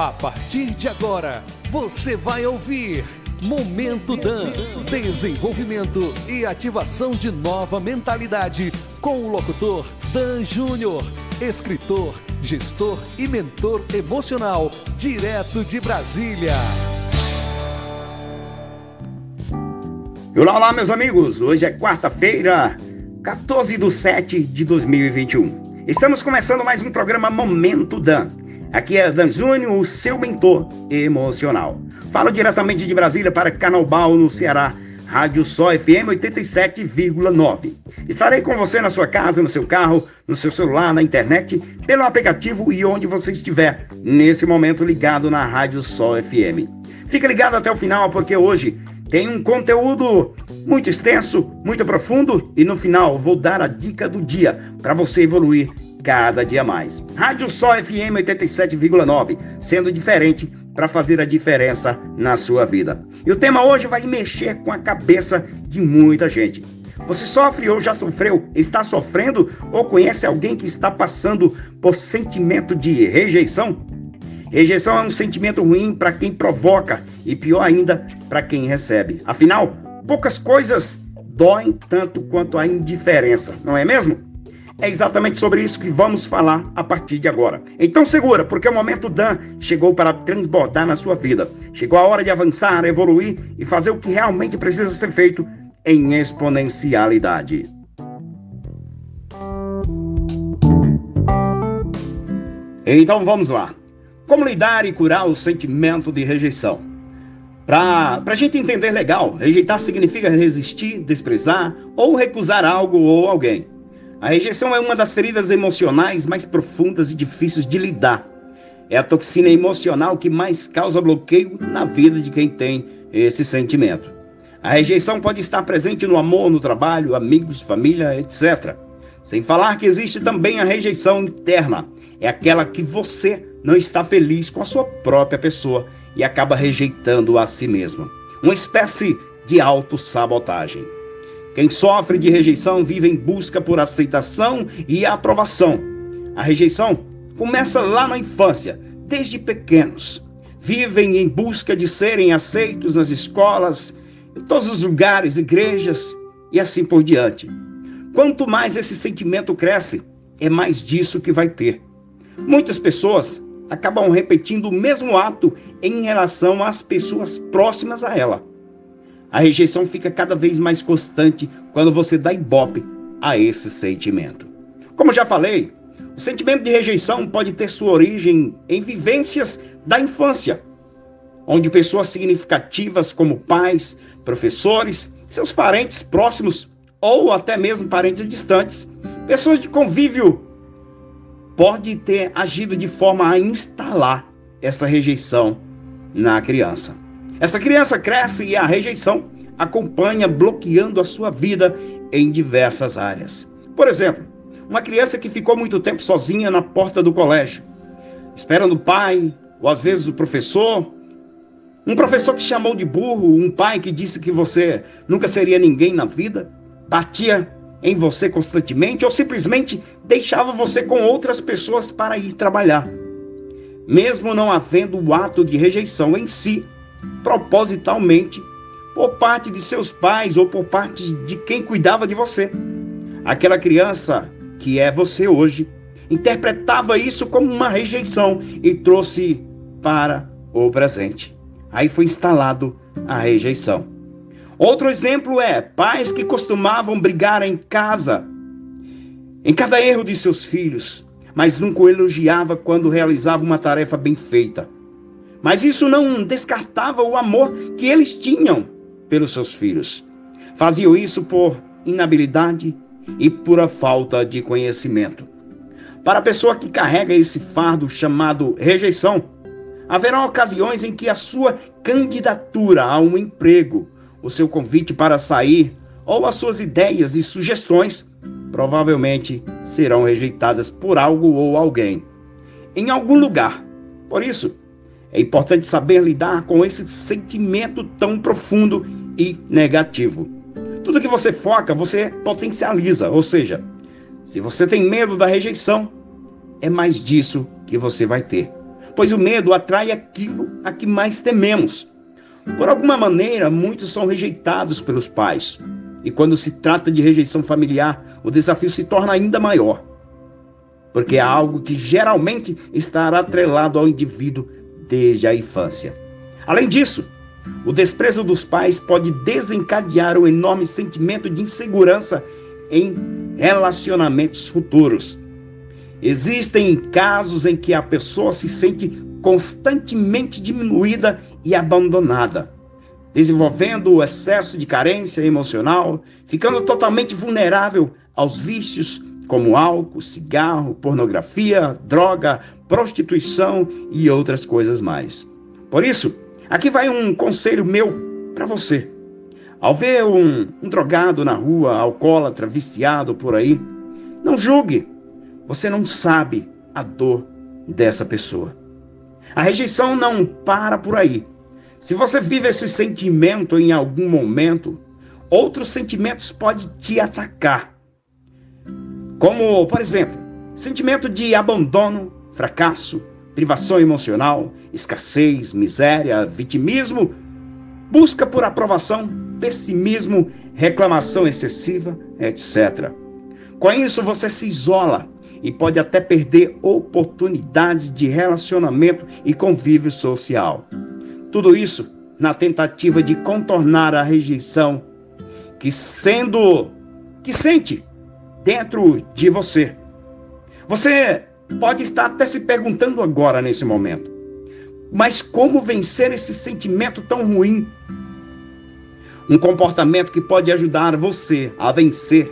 A partir de agora, você vai ouvir Momento Dan. Desenvolvimento e ativação de nova mentalidade com o locutor Dan Júnior, escritor, gestor e mentor emocional, direto de Brasília. Olá, olá, meus amigos. Hoje é quarta-feira, 14 de 7 de 2021. Estamos começando mais um programa Momento Dan. Aqui é Dan Júnior, o seu mentor emocional. Falo diretamente de Brasília para Canalbal, no Ceará. Rádio Só FM 87,9. Estarei com você na sua casa, no seu carro, no seu celular, na internet, pelo aplicativo e onde você estiver, nesse momento ligado na Rádio Só FM. Fica ligado até o final, porque hoje tem um conteúdo muito extenso, muito profundo e no final vou dar a dica do dia para você evoluir cada dia mais. Rádio Sol FM 87,9, sendo diferente para fazer a diferença na sua vida. E o tema hoje vai mexer com a cabeça de muita gente. Você sofre ou já sofreu, está sofrendo ou conhece alguém que está passando por sentimento de rejeição? Rejeição é um sentimento ruim para quem provoca e pior ainda para quem recebe. Afinal, poucas coisas doem tanto quanto a indiferença, não é mesmo? É exatamente sobre isso que vamos falar a partir de agora. Então segura, porque o momento Dan chegou para transbordar na sua vida. Chegou a hora de avançar, evoluir e fazer o que realmente precisa ser feito em exponencialidade. Então vamos lá. Como lidar e curar o sentimento de rejeição? Para a gente entender legal, rejeitar significa resistir, desprezar ou recusar algo ou alguém. A rejeição é uma das feridas emocionais mais profundas e difíceis de lidar. É a toxina emocional que mais causa bloqueio na vida de quem tem esse sentimento. A rejeição pode estar presente no amor, no trabalho, amigos, família, etc. Sem falar que existe também a rejeição interna. É aquela que você não está feliz com a sua própria pessoa e acaba rejeitando a si mesmo. Uma espécie de autossabotagem. Quem sofre de rejeição vive em busca por aceitação e aprovação. A rejeição começa lá na infância, desde pequenos. Vivem em busca de serem aceitos nas escolas, em todos os lugares, igrejas e assim por diante. Quanto mais esse sentimento cresce, é mais disso que vai ter. Muitas pessoas acabam repetindo o mesmo ato em relação às pessoas próximas a ela. A rejeição fica cada vez mais constante quando você dá ibope a esse sentimento. Como já falei, o sentimento de rejeição pode ter sua origem em vivências da infância, onde pessoas significativas como pais, professores, seus parentes próximos ou até mesmo parentes distantes, pessoas de convívio, pode ter agido de forma a instalar essa rejeição na criança. Essa criança cresce e a rejeição acompanha, bloqueando a sua vida em diversas áreas. Por exemplo, uma criança que ficou muito tempo sozinha na porta do colégio, esperando o pai, ou às vezes o professor, um professor que chamou de burro, um pai que disse que você nunca seria ninguém na vida, batia em você constantemente ou simplesmente deixava você com outras pessoas para ir trabalhar. Mesmo não havendo o ato de rejeição em si, propositalmente por parte de seus pais ou por parte de quem cuidava de você. Aquela criança que é você hoje interpretava isso como uma rejeição e trouxe para o presente. Aí foi instalado a rejeição. Outro exemplo é pais que costumavam brigar em casa, em cada erro de seus filhos, mas nunca elogiava quando realizava uma tarefa bem feita. Mas isso não descartava o amor que eles tinham pelos seus filhos. Faziam isso por inabilidade e pura falta de conhecimento. Para a pessoa que carrega esse fardo chamado rejeição, haverá ocasiões em que a sua candidatura a um emprego, o seu convite para sair ou as suas ideias e sugestões provavelmente serão rejeitadas por algo ou alguém em algum lugar. Por isso, é importante saber lidar com esse sentimento tão profundo e negativo. Tudo que você foca, você potencializa, ou seja, se você tem medo da rejeição, é mais disso que você vai ter. pois o medo atrai aquilo a que mais tememos. Por alguma maneira, muitos são rejeitados pelos pais. E quando se trata de rejeição familiar, o desafio se torna ainda maior. Porque é algo que geralmente estará atrelado ao indivíduo desde a infância. Além disso, o desprezo dos pais pode desencadear um enorme sentimento de insegurança em relacionamentos futuros. Existem casos em que a pessoa se sente constantemente diminuída e abandonada, desenvolvendo o excesso de carência emocional, ficando totalmente vulnerável aos vícios como álcool, cigarro, pornografia, droga, prostituição e outras coisas mais. Por isso, aqui vai um conselho meu para você. Ao ver um, um drogado na rua, alcoólatra, viciado por aí, não julgue. Você não sabe a dor dessa pessoa. A rejeição não para por aí. Se você vive esse sentimento em algum momento, outros sentimentos podem te atacar. Como, por exemplo, sentimento de abandono, fracasso, privação emocional, escassez, miséria, vitimismo, busca por aprovação, pessimismo, reclamação excessiva, etc. Com isso, você se isola e pode até perder oportunidades de relacionamento e convívio social. Tudo isso na tentativa de contornar a rejeição que sendo que sente dentro de você. Você pode estar até se perguntando agora nesse momento: mas como vencer esse sentimento tão ruim? Um comportamento que pode ajudar você a vencer,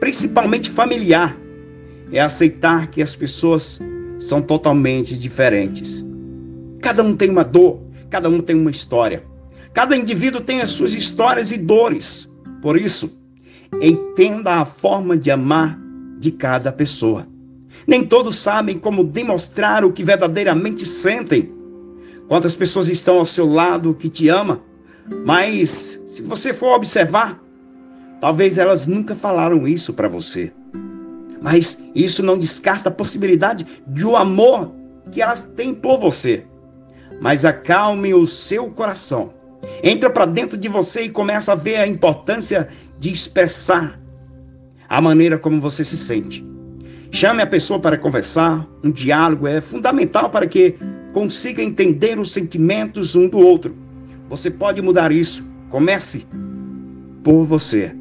principalmente familiar, é aceitar que as pessoas são totalmente diferentes. Cada um tem uma dor, cada um tem uma história. Cada indivíduo tem as suas histórias e dores. Por isso, entenda a forma de amar de cada pessoa. Nem todos sabem como demonstrar o que verdadeiramente sentem. Quantas pessoas estão ao seu lado que te ama, mas se você for observar, talvez elas nunca falaram isso para você. Mas isso não descarta a possibilidade de o amor que elas têm por você. Mas acalme o seu coração. Entra para dentro de você e começa a ver a importância de expressar a maneira como você se sente. Chame a pessoa para conversar. Um diálogo é fundamental para que consiga entender os sentimentos um do outro. Você pode mudar isso. Comece por você.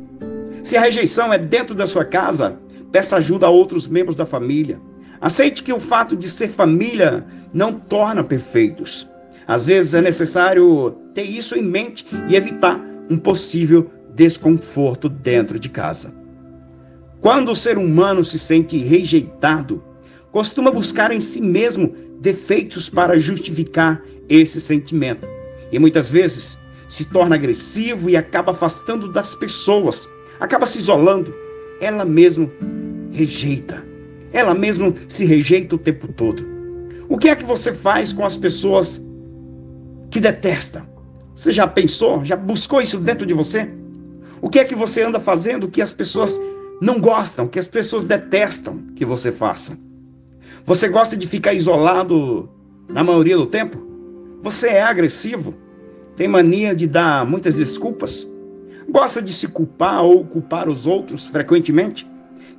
Se a rejeição é dentro da sua casa, Peça ajuda a outros membros da família. Aceite que o fato de ser família não torna perfeitos. Às vezes é necessário ter isso em mente e evitar um possível desconforto dentro de casa. Quando o ser humano se sente rejeitado, costuma buscar em si mesmo defeitos para justificar esse sentimento. E muitas vezes se torna agressivo e acaba afastando das pessoas, acaba se isolando. Ela mesma rejeita. Ela mesma se rejeita o tempo todo. O que é que você faz com as pessoas que detestam? Você já pensou? Já buscou isso dentro de você? O que é que você anda fazendo que as pessoas não gostam, que as pessoas detestam que você faça? Você gosta de ficar isolado na maioria do tempo? Você é agressivo? Tem mania de dar muitas desculpas? Gosta de se culpar ou culpar os outros frequentemente?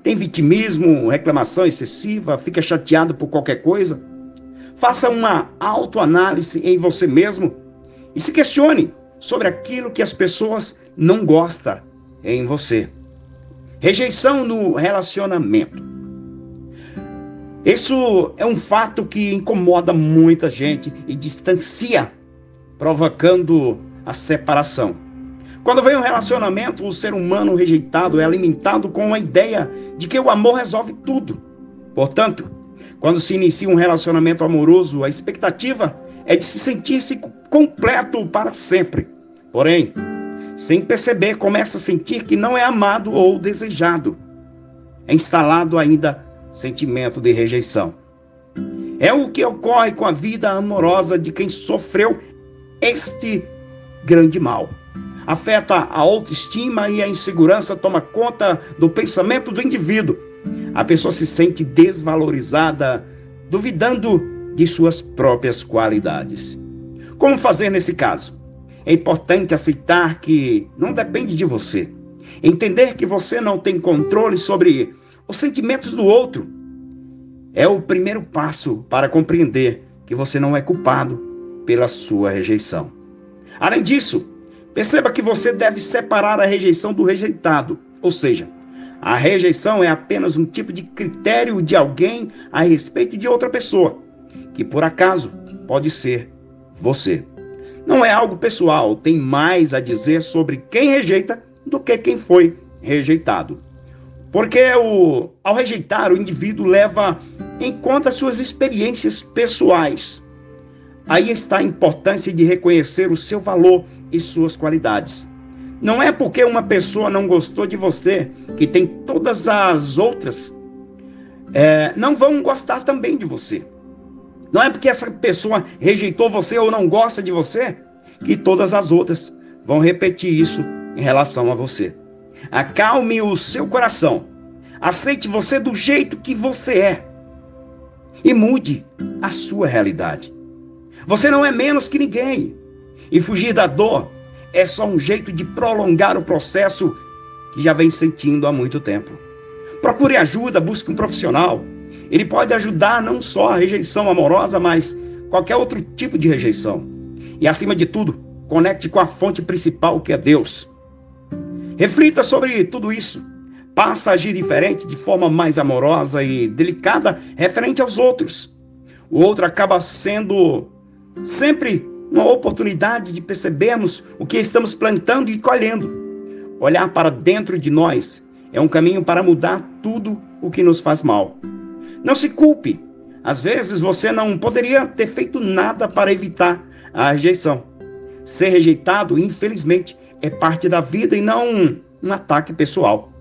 Tem vitimismo, reclamação excessiva, fica chateado por qualquer coisa? Faça uma autoanálise em você mesmo e se questione sobre aquilo que as pessoas não gostam em você. Rejeição no relacionamento. Isso é um fato que incomoda muita gente e distancia, provocando a separação. Quando vem um relacionamento, o ser humano rejeitado é alimentado com a ideia de que o amor resolve tudo. Portanto, quando se inicia um relacionamento amoroso, a expectativa é de se sentir-se completo para sempre. Porém, sem perceber, começa a sentir que não é amado ou desejado. É instalado ainda sentimento de rejeição. É o que ocorre com a vida amorosa de quem sofreu este grande mal afeta a autoestima e a insegurança toma conta do pensamento do indivíduo. A pessoa se sente desvalorizada, duvidando de suas próprias qualidades. Como fazer nesse caso? É importante aceitar que não depende de você. Entender que você não tem controle sobre os sentimentos do outro é o primeiro passo para compreender que você não é culpado pela sua rejeição. Além disso, perceba que você deve separar a rejeição do rejeitado, ou seja, a rejeição é apenas um tipo de critério de alguém a respeito de outra pessoa, que por acaso pode ser você. Não é algo pessoal, tem mais a dizer sobre quem rejeita do que quem foi rejeitado. Porque o, ao rejeitar, o indivíduo leva em conta suas experiências pessoais. Aí está a importância de reconhecer o seu valor e suas qualidades. Não é porque uma pessoa não gostou de você que tem todas as outras é, não vão gostar também de você. Não é porque essa pessoa rejeitou você ou não gosta de você que todas as outras vão repetir isso em relação a você. Acalme o seu coração. Aceite você do jeito que você é. E mude a sua realidade. Você não é menos que ninguém. E fugir da dor é só um jeito de prolongar o processo que já vem sentindo há muito tempo. Procure ajuda, busque um profissional. Ele pode ajudar não só a rejeição amorosa, mas qualquer outro tipo de rejeição. E acima de tudo, conecte com a fonte principal que é Deus. Reflita sobre tudo isso. Passa a agir diferente, de forma mais amorosa e delicada, referente aos outros. O outro acaba sendo sempre uma oportunidade de percebermos o que estamos plantando e colhendo. Olhar para dentro de nós é um caminho para mudar tudo o que nos faz mal. Não se culpe. Às vezes você não poderia ter feito nada para evitar a rejeição. Ser rejeitado, infelizmente, é parte da vida e não um, um ataque pessoal.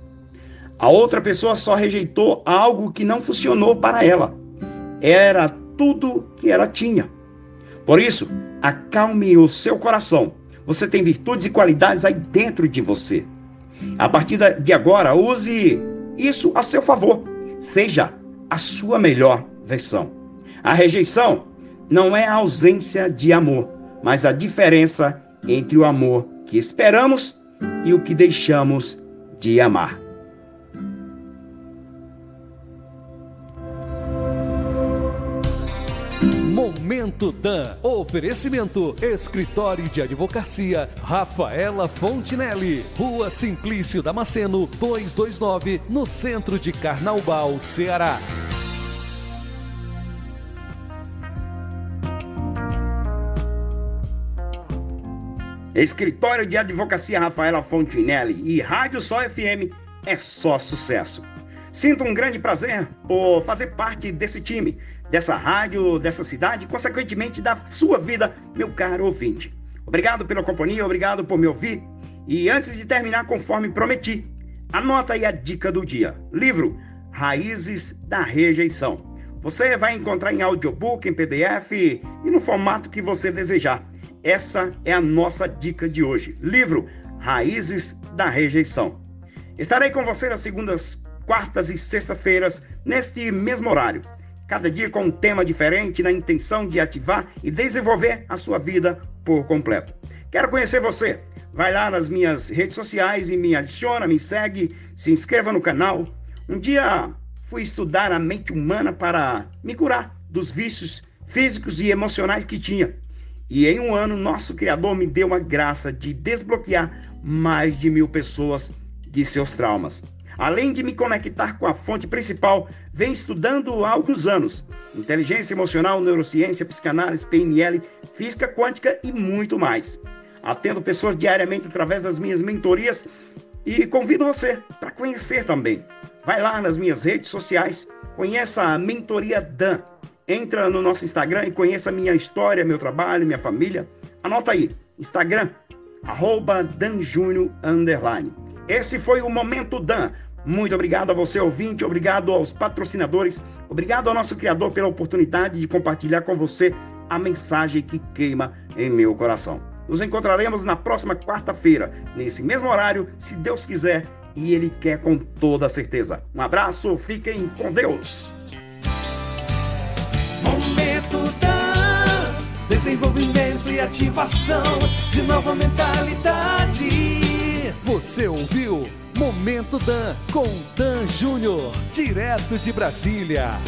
A outra pessoa só rejeitou algo que não funcionou para ela. Era tudo que ela tinha. Por isso, acalme o seu coração. Você tem virtudes e qualidades aí dentro de você. A partir de agora, use isso a seu favor. Seja a sua melhor versão. A rejeição não é a ausência de amor, mas a diferença entre o amor que esperamos e o que deixamos de amar. Momento Dan. Oferecimento: Escritório de Advocacia Rafaela Fontinelli. Rua Simplício Damasceno, 229, no centro de Carnaubal, Ceará. Escritório de Advocacia Rafaela Fontinelli e Rádio Sol FM é só sucesso. Sinto um grande prazer por fazer parte desse time dessa rádio, dessa cidade e, consequentemente, da sua vida, meu caro ouvinte. Obrigado pela companhia, obrigado por me ouvir. E antes de terminar, conforme prometi, anota aí a dica do dia: livro Raízes da Rejeição. Você vai encontrar em audiobook, em PDF e no formato que você desejar. Essa é a nossa dica de hoje. Livro Raízes da Rejeição. Estarei com você nas segundas, quartas e sexta-feiras, neste mesmo horário cada dia com um tema diferente, na intenção de ativar e desenvolver a sua vida por completo. Quero conhecer você. Vai lá nas minhas redes sociais e me adiciona, me segue, se inscreva no canal. Um dia fui estudar a mente humana para me curar dos vícios físicos e emocionais que tinha. E em um ano, nosso Criador me deu a graça de desbloquear mais de mil pessoas de seus traumas. Além de me conectar com a fonte principal, venho estudando há alguns anos. Inteligência emocional, neurociência, psicanálise, PNL, física quântica e muito mais. Atendo pessoas diariamente através das minhas mentorias e convido você para conhecer também. Vai lá nas minhas redes sociais, conheça a Mentoria Dan. Entra no nosso Instagram e conheça minha história, meu trabalho, minha família. Anota aí, Instagram, arroba. Esse foi o Momento Dan, muito obrigado a você, ouvinte, obrigado aos patrocinadores, obrigado ao nosso Criador pela oportunidade de compartilhar com você a mensagem que queima em meu coração. Nos encontraremos na próxima quarta-feira, nesse mesmo horário, se Deus quiser e Ele quer com toda certeza. Um abraço, fiquem com Deus. Momento desenvolvimento e ativação de nova mentalidade. Você ouviu Momento Dan com Dan Júnior, direto de Brasília.